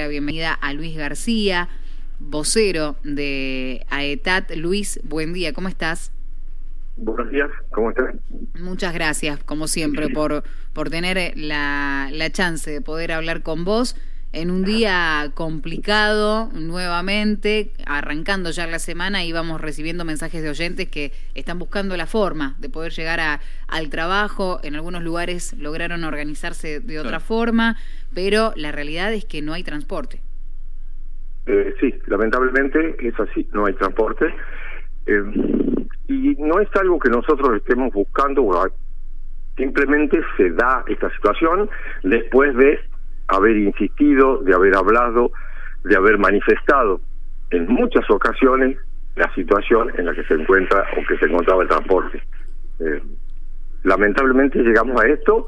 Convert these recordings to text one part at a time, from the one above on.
la bienvenida a Luis García, vocero de AETAT. Luis, buen día, ¿cómo estás? Buenos días, ¿cómo estás? Muchas gracias, como siempre, por, por tener la, la chance de poder hablar con vos en un día complicado nuevamente, arrancando ya la semana, íbamos recibiendo mensajes de oyentes que están buscando la forma de poder llegar a, al trabajo. En algunos lugares lograron organizarse de otra forma, pero la realidad es que no hay transporte. Eh, sí, lamentablemente es así, no hay transporte. Eh, y no es algo que nosotros estemos buscando, simplemente se da esta situación después de haber insistido, de haber hablado, de haber manifestado en muchas ocasiones la situación en la que se encuentra o que se encontraba el transporte. Eh, lamentablemente llegamos a esto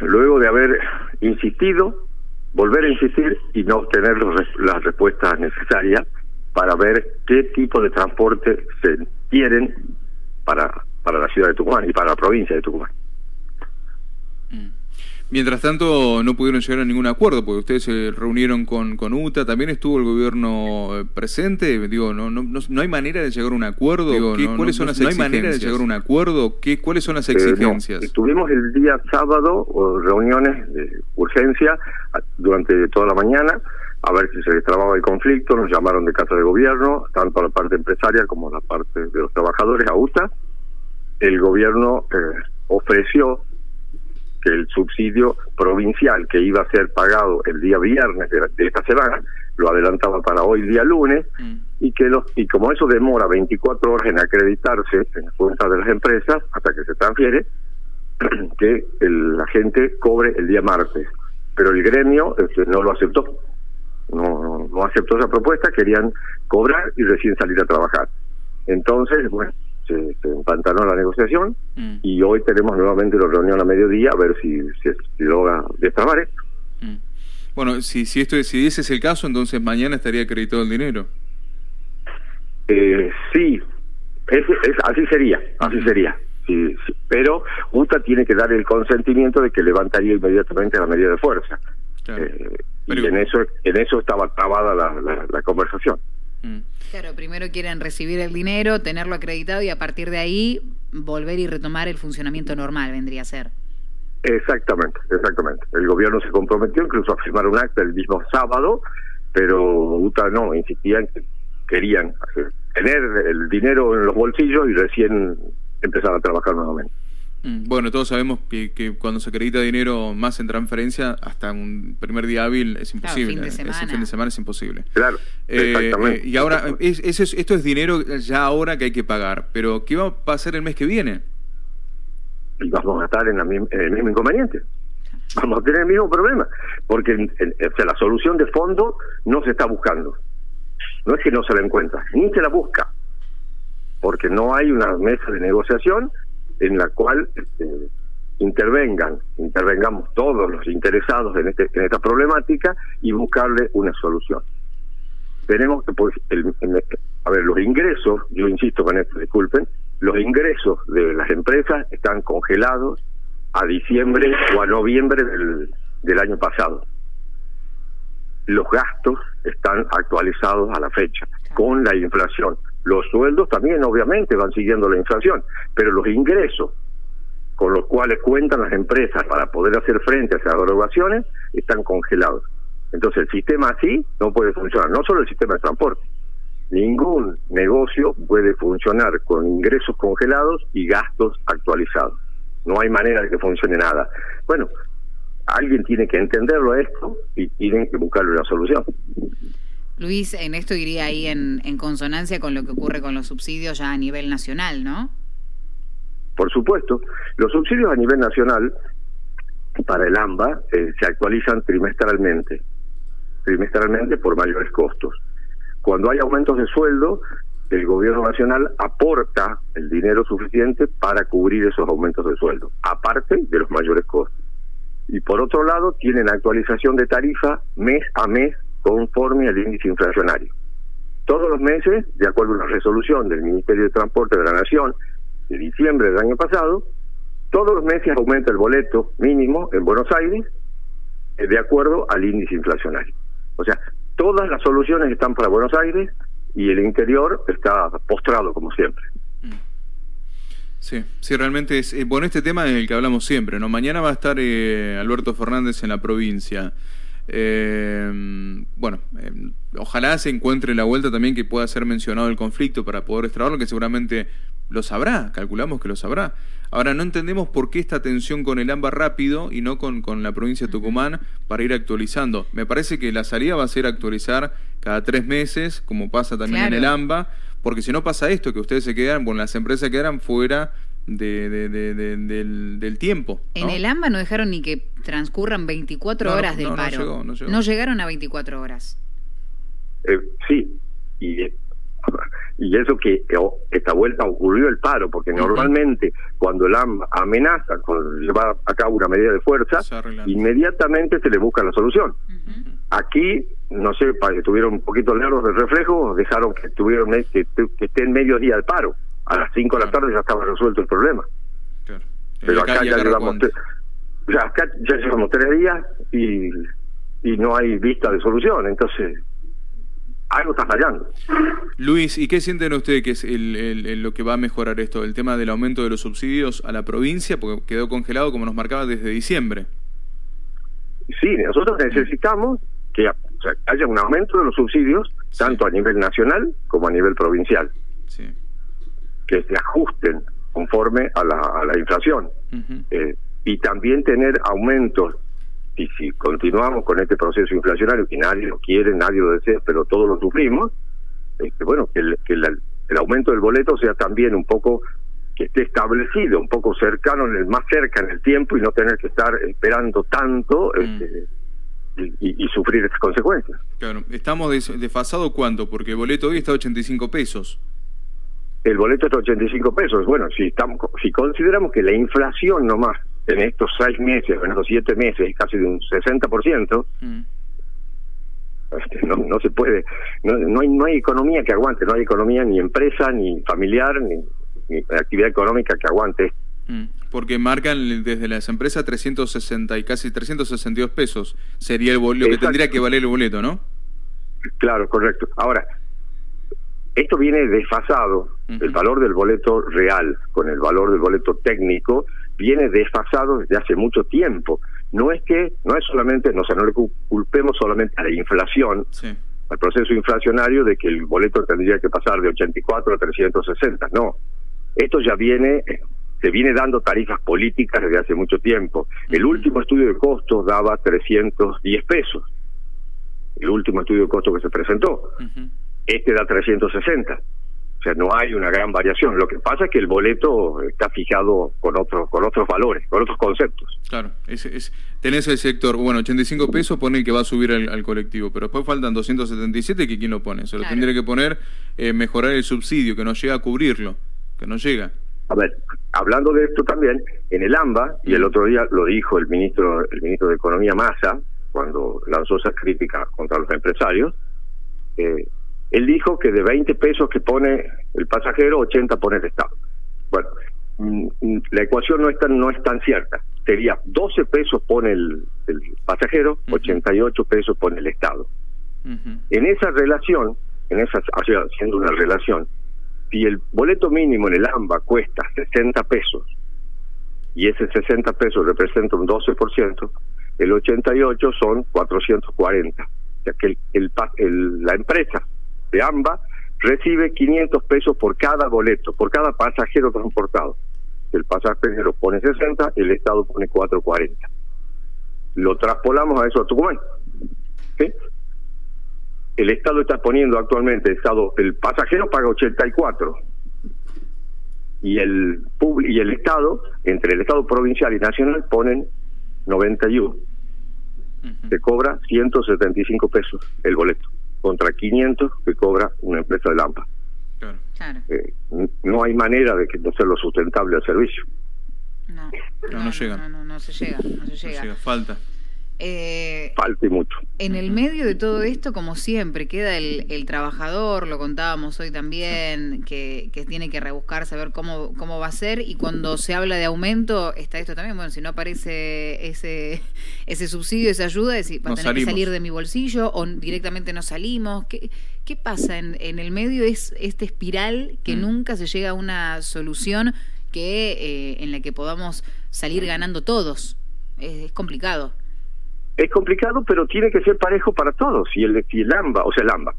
luego de haber insistido, volver a insistir y no obtener las respuestas necesarias para ver qué tipo de transporte se quieren para, para la ciudad de Tucumán y para la provincia de Tucumán. Mientras tanto, no pudieron llegar a ningún acuerdo, porque ustedes se reunieron con, con UTA, también estuvo el gobierno eh, presente, digo, no, no, no, hay manera de llegar a un acuerdo, ¿cuáles son las exigencias? No hay manera de llegar a un acuerdo, ¿Qué, ¿cuáles son las exigencias? Eh, tuvimos el día sábado reuniones de urgencia durante toda la mañana, a ver si se destrababa el conflicto, nos llamaron de casa de gobierno, tanto la parte empresaria como la parte de los trabajadores, a UTA, el gobierno eh, ofreció que el subsidio provincial que iba a ser pagado el día viernes de, esta semana lo adelantaba para hoy día lunes mm. y que los y como eso demora 24 horas en acreditarse en las cuentas de las empresas hasta que se transfiere que la gente cobre el día martes. Pero el gremio este, no lo aceptó. No, no aceptó esa propuesta querían cobrar y recién salir a trabajar. Entonces bueno se, se empantanó la negociación mm. y hoy tenemos nuevamente la reunión a mediodía a ver si, si, si logra destrabar esto. Mm. Bueno, si, si, esto, si ese es el caso, entonces mañana estaría acreditado el dinero. Eh, sí, es, así sería, así sería. Sí, pero UTA tiene que dar el consentimiento de que levantaría inmediatamente la medida de fuerza. Eh, y en eso, en eso estaba trabada la, la conversación. Mm. Claro, primero quieren recibir el dinero, tenerlo acreditado y a partir de ahí volver y retomar el funcionamiento normal, vendría a ser. Exactamente, exactamente. El gobierno se comprometió incluso a firmar un acta el mismo sábado, pero UTA no, insistían que querían tener el dinero en los bolsillos y recién empezar a trabajar nuevamente. Mm, bueno, todos sabemos que, que, cuando se acredita dinero más en transferencia, hasta un primer día hábil es imposible. fin de semana. fin de semana es imposible. Claro, eh, exactamente. y ahora, es, esto es dinero ya ahora que hay que pagar, pero ¿qué va a pasar el mes que viene? Y vamos a estar en, el mismo inconveniente. Vamos a tener el mismo problema, porque o sea, la solución de fondo no se está buscando. No es que no se la encuentra, ni se la busca, porque no hay una mesa de negociación en la cual este, intervengan, intervengamos todos los interesados en, este, en esta problemática y buscarle una solución. Tenemos que, pues, a ver, los ingresos, yo insisto con esto, disculpen, los ingresos de las empresas están congelados a diciembre o a noviembre del, del año pasado. Los gastos están actualizados a la fecha, con la inflación. Los sueldos también, obviamente, van siguiendo la inflación, pero los ingresos con los cuales cuentan las empresas para poder hacer frente a esas derogaciones están congelados. Entonces el sistema así no puede funcionar, no solo el sistema de transporte. Ningún negocio puede funcionar con ingresos congelados y gastos actualizados. No hay manera de que funcione nada. Bueno, alguien tiene que entenderlo esto y tienen que buscarle una solución. Luis, en esto iría ahí en, consonancia con lo que ocurre con los subsidios ya a nivel nacional, ¿no? Por supuesto. Los subsidios a nivel nacional para el AMBA eh, se actualizan trimestralmente, trimestralmente por mayores costos. Cuando hay aumentos de sueldo, el gobierno nacional aporta el dinero suficiente para cubrir esos aumentos de sueldo, aparte de los mayores costos. Y por otro lado, tienen actualización de tarifa mes a mes conforme al índice inflacionario. Todos los meses, de acuerdo a una resolución del Ministerio de Transporte de la Nación de diciembre del año pasado, todos los meses aumenta el boleto mínimo en Buenos Aires eh, de acuerdo al índice inflacionario. O sea, todas las soluciones están para Buenos Aires y el interior está postrado como siempre. Sí, sí, realmente es, eh, bueno, este tema es el que hablamos siempre, ¿no? Mañana va a estar eh, Alberto Fernández en la provincia. Eh, bueno, eh, ojalá se encuentre la vuelta también que pueda ser mencionado el conflicto para poder extraerlo, que seguramente lo sabrá, calculamos que lo sabrá. Ahora, no entendemos por qué esta tensión con el AMBA rápido y no con, con la provincia de Tucumán para ir actualizando. Me parece que la salida va a ser actualizar cada tres meses, como pasa también en el AMBA, porque si no pasa esto, que ustedes se quedan, bueno, las empresas quedan fuera de, del, tiempo. En el AMBA no dejaron ni que transcurran 24 horas del paro. No, llegaron a 24 horas. Eh, sí, y, y eso que, esta vuelta ocurrió el paro, porque normalmente cuando el AMBA amenaza con llevar a cabo una medida de fuerza, inmediatamente se le busca la solución. Aquí, no sé, para que tuvieron un poquito largos de reflejo, dejaron que tuvieron que, que esté en medio día del paro a las 5 de la tarde ya estaba resuelto el problema. Pero acá, ya llevamos ya, acá ya llevamos tres días y, y no hay vista de solución, entonces algo está fallando. Luis, ¿y qué sienten ustedes que es el, lo que va a mejorar esto? El tema del aumento de los subsidios a la provincia, porque quedó congelado como nos marcaba desde diciembre. Sí, nosotros necesitamos que haya un aumento de los subsidios, tanto a nivel nacional como a nivel provincial. Sí que se ajusten conforme a la, a la inflación. Eh, y también tener aumentos, y si continuamos con este proceso inflacionario, que nadie lo quiere, nadie lo desea, pero todos lo sufrimos, este, bueno, que, el, que el, aumento del boleto sea también un poco que esté establecido, un poco cercano, en el, más cerca en el tiempo y no tener que estar esperando tanto mm. este, y, y, sufrir estas consecuencias. Claro, estamos desfasados cuánto, porque el boleto hoy está a 85 pesos el boleto está a 85 pesos. Bueno, si estamos, si consideramos que la inflación nomás en estos seis meses, en estos siete meses, es casi de un 60%, mm. este, no, no se puede, no, no, hay, no hay economía que aguante, no hay economía ni empresa, ni familiar, ni, actividad económica que aguante. Mm. Porque marcan desde las empresas 360 y casi 362 pesos sería el lo que tendría que valer el boleto, ¿no? Claro, correcto. Ahora, esto viene desfasado, el valor del boleto real con el valor del boleto técnico viene desfasado desde hace mucho tiempo. No es que, no es solamente, no, o no le culpemos solamente a la inflación, al proceso inflacionario de que el boleto tendría que pasar de 84 a 360, no. Esto ya viene, se viene dando tarifas políticas desde hace mucho tiempo. El último estudio de costos daba 310 pesos. El último estudio de costos que se presentó este da 360. O sea, no hay una gran variación. Lo que pasa es que el boleto está fijado con otros con otros valores, con otros conceptos. Claro, es, es, tenés el sector, bueno, 85 pesos pone el que va a subir al, colectivo, pero después faltan 277 que quién lo pone. Se lo tendría que poner eh, mejorar el subsidio, que no llega a cubrirlo, que no llega. A ver, hablando de esto también, en el AMBA, y el mm. otro día lo dijo el ministro, el ministro de Economía Massa, cuando lanzó esa crítica contra los empresarios, eh, él dijo que de 20 pesos que pone el pasajero, 80 pone el Estado. Bueno, mm, mm, la ecuación no es tan, no es tan cierta. Sería 12 pesos pone el, pasajero, 88 pesos pone el Estado. En esa relación, en esa haciendo una relación, si el boleto mínimo en el AMBA cuesta 60 pesos y ese 60 pesos representa un 12%, el 88 son 440. O sea que el, el, la empresa de AMBA recibe 500 pesos por cada boleto, por cada pasajero transportado. El pasajero pone 60, el Estado pone 440. Lo traspolamos a eso a Tucumán. El Estado está poniendo actualmente, el, Estado, el pasajero paga 84 y el y el Estado, entre el Estado provincial y nacional, ponen 91. Se cobra 175 pesos el boleto contra 500 que cobra una empresa de Lampa. Claro. Eh, no hay manera de que no sea lo sustentable al servicio. No, no, no, llega. No, no, se llega, no se llega. falta. Eh, falte mucho. En el medio de todo esto, como siempre, queda el, el trabajador, lo contábamos hoy también, que, que, tiene que rebuscar, saber cómo, cómo va a ser, y cuando se habla de aumento, está esto también, bueno, si no aparece ese, ese subsidio, esa ayuda, es decir, va a tener que salir de mi bolsillo o directamente no salimos. ¿Qué, qué pasa en, en el medio? Es esta espiral que mm. nunca se llega a una solución que eh, en la que podamos salir ganando todos. es complicado. Es complicado, pero tiene que ser parejo para todos. Y el, el AMBA, o sea, el AMBA,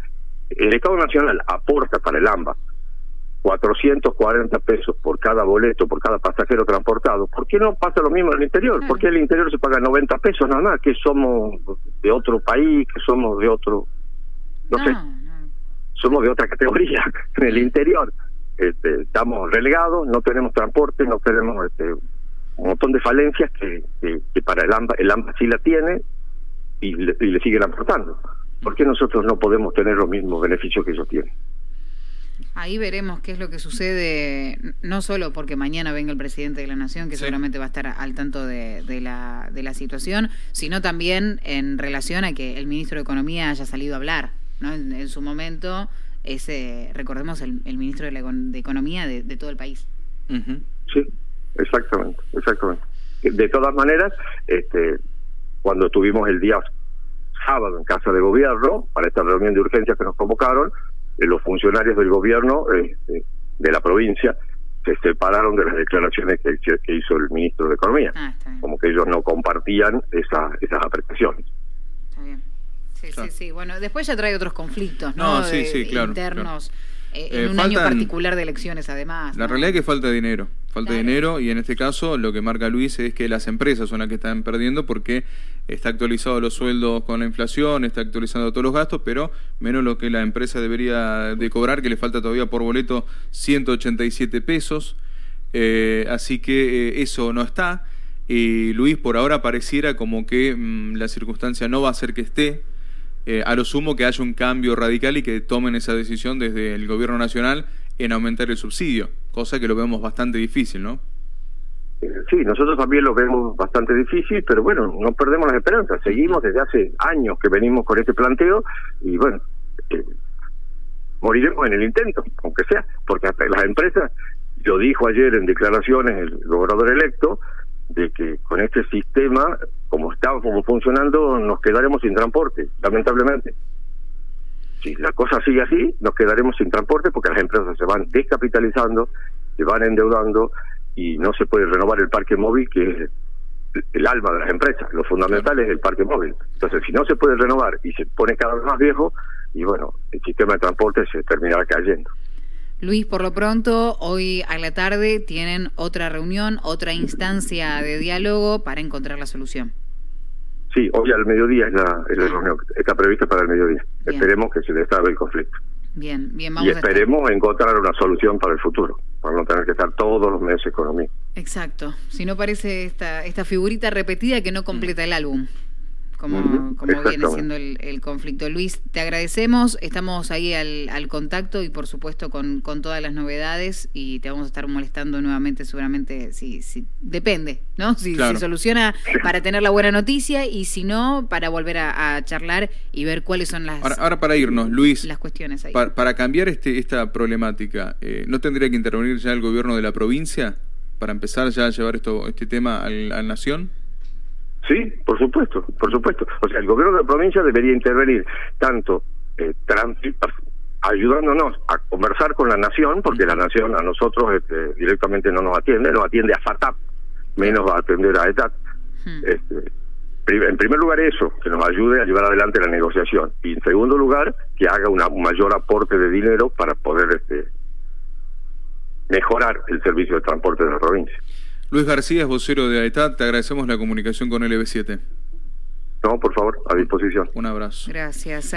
el Estado Nacional aporta para el AMBA 440 pesos por cada boleto, por cada pasajero transportado. ¿Por qué no pasa lo mismo en el interior? ¿Por qué en el interior se paga 90 pesos nada más? Que somos de otro país, que somos de otro... No, sé. Somos de otra categoría en el interior. Este, estamos relegados, no tenemos transporte, no tenemos este, un montón de falencias que, que, para el AMBA, el AMBA sí la tiene y le, y le siguen aportando. ¿Por qué nosotros no podemos tener los mismos beneficios que ellos tienen? Ahí veremos qué es lo que sucede, no solo porque mañana venga el presidente de la Nación, que seguramente va a estar al tanto de, de, la, de la situación, sino también en relación a que el ministro de Economía haya salido a hablar. ¿no? En, su momento, ese recordemos, el, el ministro de, la, de Economía de, de, todo el país. Sí, Exactamente. De todas maneras, este, cuando tuvimos el día sábado en casa de gobierno, para esta reunión de urgencia que nos convocaron, eh, los funcionarios del gobierno este, de la provincia se separaron de las declaraciones que, que hizo el ministro de Economía, ah, como que ellos no compartían esa, esas apreciaciones. Está bien. Sí, sí, sí. Bueno, después ya trae otros conflictos, ¿no? sí, sí, claro, internos. Eh, en eh, un año particular de elecciones, además. La realidad es que falta dinero. Falta dinero y en este caso lo que marca Luis es que las empresas son las que están perdiendo porque está actualizado los sueldos con la inflación, está actualizando todos los gastos, pero menos lo que la empresa debería de cobrar, que le falta todavía por boleto 187 pesos. Eh, así que eso no está. Y Luis, por ahora pareciera como que mm, la circunstancia no va a ser que esté. Eh, a lo sumo que haya un cambio radical y que tomen esa decisión desde el gobierno nacional en aumentar el subsidio, cosa que lo vemos bastante difícil, ¿no? Sí, nosotros también lo vemos bastante difícil, pero bueno, no perdemos las esperanzas. Seguimos desde hace años que venimos con este planteo y bueno, eh, moriremos en el intento, aunque sea, porque hasta las empresas, yo dijo ayer en declaraciones el gobernador electo, de que con este sistema, como está como funcionando, nos quedaremos sin transporte, lamentablemente. Si la cosa sigue así, nos quedaremos sin transporte porque las empresas se van descapitalizando, se van endeudando y no se puede renovar el parque móvil, que es el alma de las empresas. Lo fundamental es el parque móvil. Entonces, si no se puede renovar y se pone cada vez más viejo, y bueno, el sistema de transporte se terminará cayendo. Luis, por lo pronto, hoy a la tarde tienen otra reunión, otra instancia de diálogo para encontrar la solución. Sí, hoy al mediodía es la, reunión, está prevista para el mediodía. Esperemos que se destrabe el conflicto. Bien, bien, vamos Y esperemos encontrar una solución para el futuro, para no tener que estar todos los meses con Exacto, si no parece esta, esta figurita repetida que no completa el álbum como, como viene siendo el, conflicto. Luis, te agradecemos, estamos ahí al, al contacto y por supuesto con, con, todas las novedades y te vamos a estar molestando nuevamente seguramente, si, si depende, ¿no? Si, se soluciona para tener la buena noticia y si no, para volver a, charlar y ver cuáles son las... Ahora, para irnos, Luis, las cuestiones ahí. Para, cambiar este, esta problemática, eh, ¿no tendría que intervenir ya el gobierno de la provincia para empezar ya a llevar esto este tema al, al Nación? Sí, por supuesto, por supuesto. O sea, el gobierno de la provincia debería intervenir tanto eh, ayudándonos a conversar con la nación, porque la nación a nosotros este, directamente no nos atiende, nos atiende a FATAP, menos va a atender a ETAT. Hmm. Este, en primer lugar eso, que nos ayude a llevar adelante la negociación. Y en segundo lugar, que haga una, un mayor aporte de dinero para poder este, mejorar el servicio de transporte de la provincia. Luis García es vocero de AETAT, te agradecemos la comunicación con LB7. No, por favor, a disposición. Un abrazo. Gracias.